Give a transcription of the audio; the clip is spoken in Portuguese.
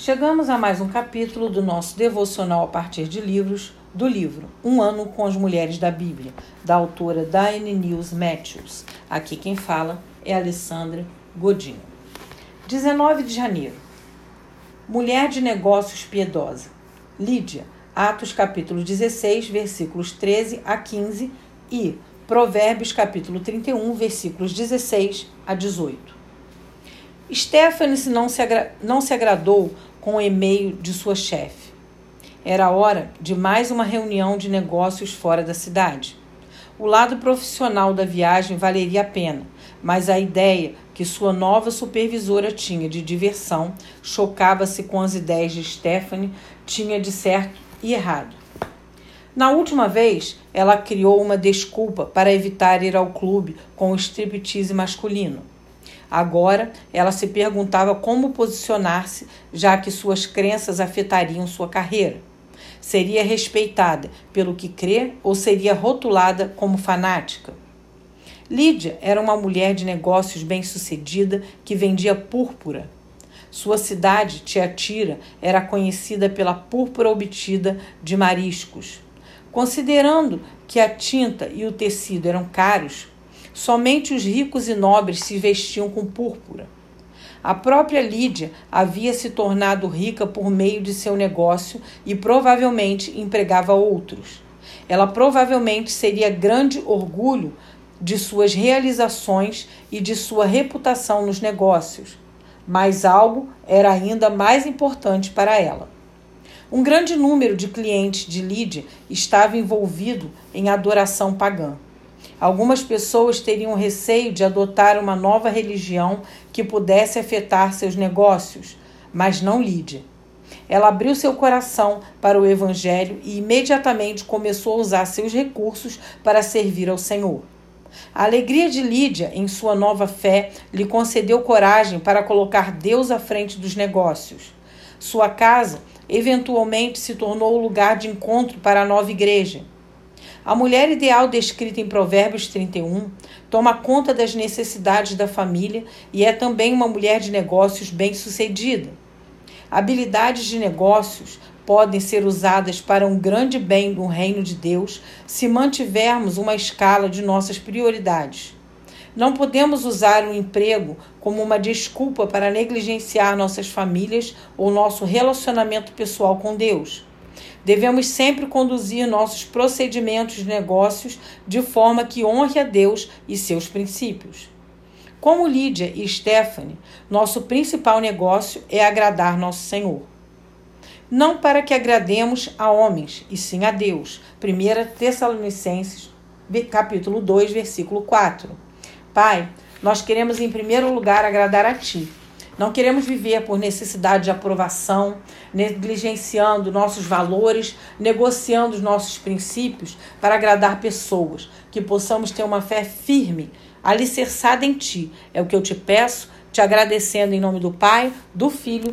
Chegamos a mais um capítulo do nosso devocional a partir de livros do livro Um Ano com as Mulheres da Bíblia, da autora Diane News Matthews. Aqui quem fala é Alessandra Godinho. 19 de janeiro. Mulher de negócios piedosa. Lídia, Atos capítulo 16, versículos 13 a 15 e Provérbios capítulo 31, versículos 16 a 18. Stephanie não se, não se agradou com o e-mail de sua chefe. Era hora de mais uma reunião de negócios fora da cidade. O lado profissional da viagem valeria a pena, mas a ideia que sua nova supervisora tinha de diversão chocava-se com as ideias de Stephanie, tinha de certo e errado. Na última vez, ela criou uma desculpa para evitar ir ao clube com o striptease masculino. Agora, ela se perguntava como posicionar-se, já que suas crenças afetariam sua carreira. Seria respeitada pelo que crê ou seria rotulada como fanática? Lídia era uma mulher de negócios bem-sucedida que vendia púrpura. Sua cidade, Tiatira, era conhecida pela púrpura obtida de mariscos. Considerando que a tinta e o tecido eram caros, Somente os ricos e nobres se vestiam com púrpura. A própria Lídia havia se tornado rica por meio de seu negócio e provavelmente empregava outros. Ela provavelmente seria grande orgulho de suas realizações e de sua reputação nos negócios. Mas algo era ainda mais importante para ela. Um grande número de clientes de Lídia estava envolvido em adoração pagã. Algumas pessoas teriam receio de adotar uma nova religião que pudesse afetar seus negócios, mas não Lídia. Ela abriu seu coração para o Evangelho e imediatamente começou a usar seus recursos para servir ao Senhor. A alegria de Lídia em sua nova fé lhe concedeu coragem para colocar Deus à frente dos negócios. Sua casa eventualmente se tornou o lugar de encontro para a nova igreja. A mulher ideal descrita em Provérbios 31 toma conta das necessidades da família e é também uma mulher de negócios bem-sucedida. Habilidades de negócios podem ser usadas para um grande bem do reino de Deus se mantivermos uma escala de nossas prioridades. Não podemos usar o emprego como uma desculpa para negligenciar nossas famílias ou nosso relacionamento pessoal com Deus. Devemos sempre conduzir nossos procedimentos de negócios de forma que honre a Deus e seus princípios. Como Lídia e Stephanie, nosso principal negócio é agradar nosso Senhor. Não para que agrademos a homens, e sim a Deus. 1 Tessalonicenses, capítulo 2, versículo 4. Pai, nós queremos em primeiro lugar agradar a Ti não queremos viver por necessidade de aprovação, negligenciando nossos valores, negociando os nossos princípios para agradar pessoas. Que possamos ter uma fé firme, alicerçada em Ti. É o que eu te peço, te agradecendo em nome do Pai, do Filho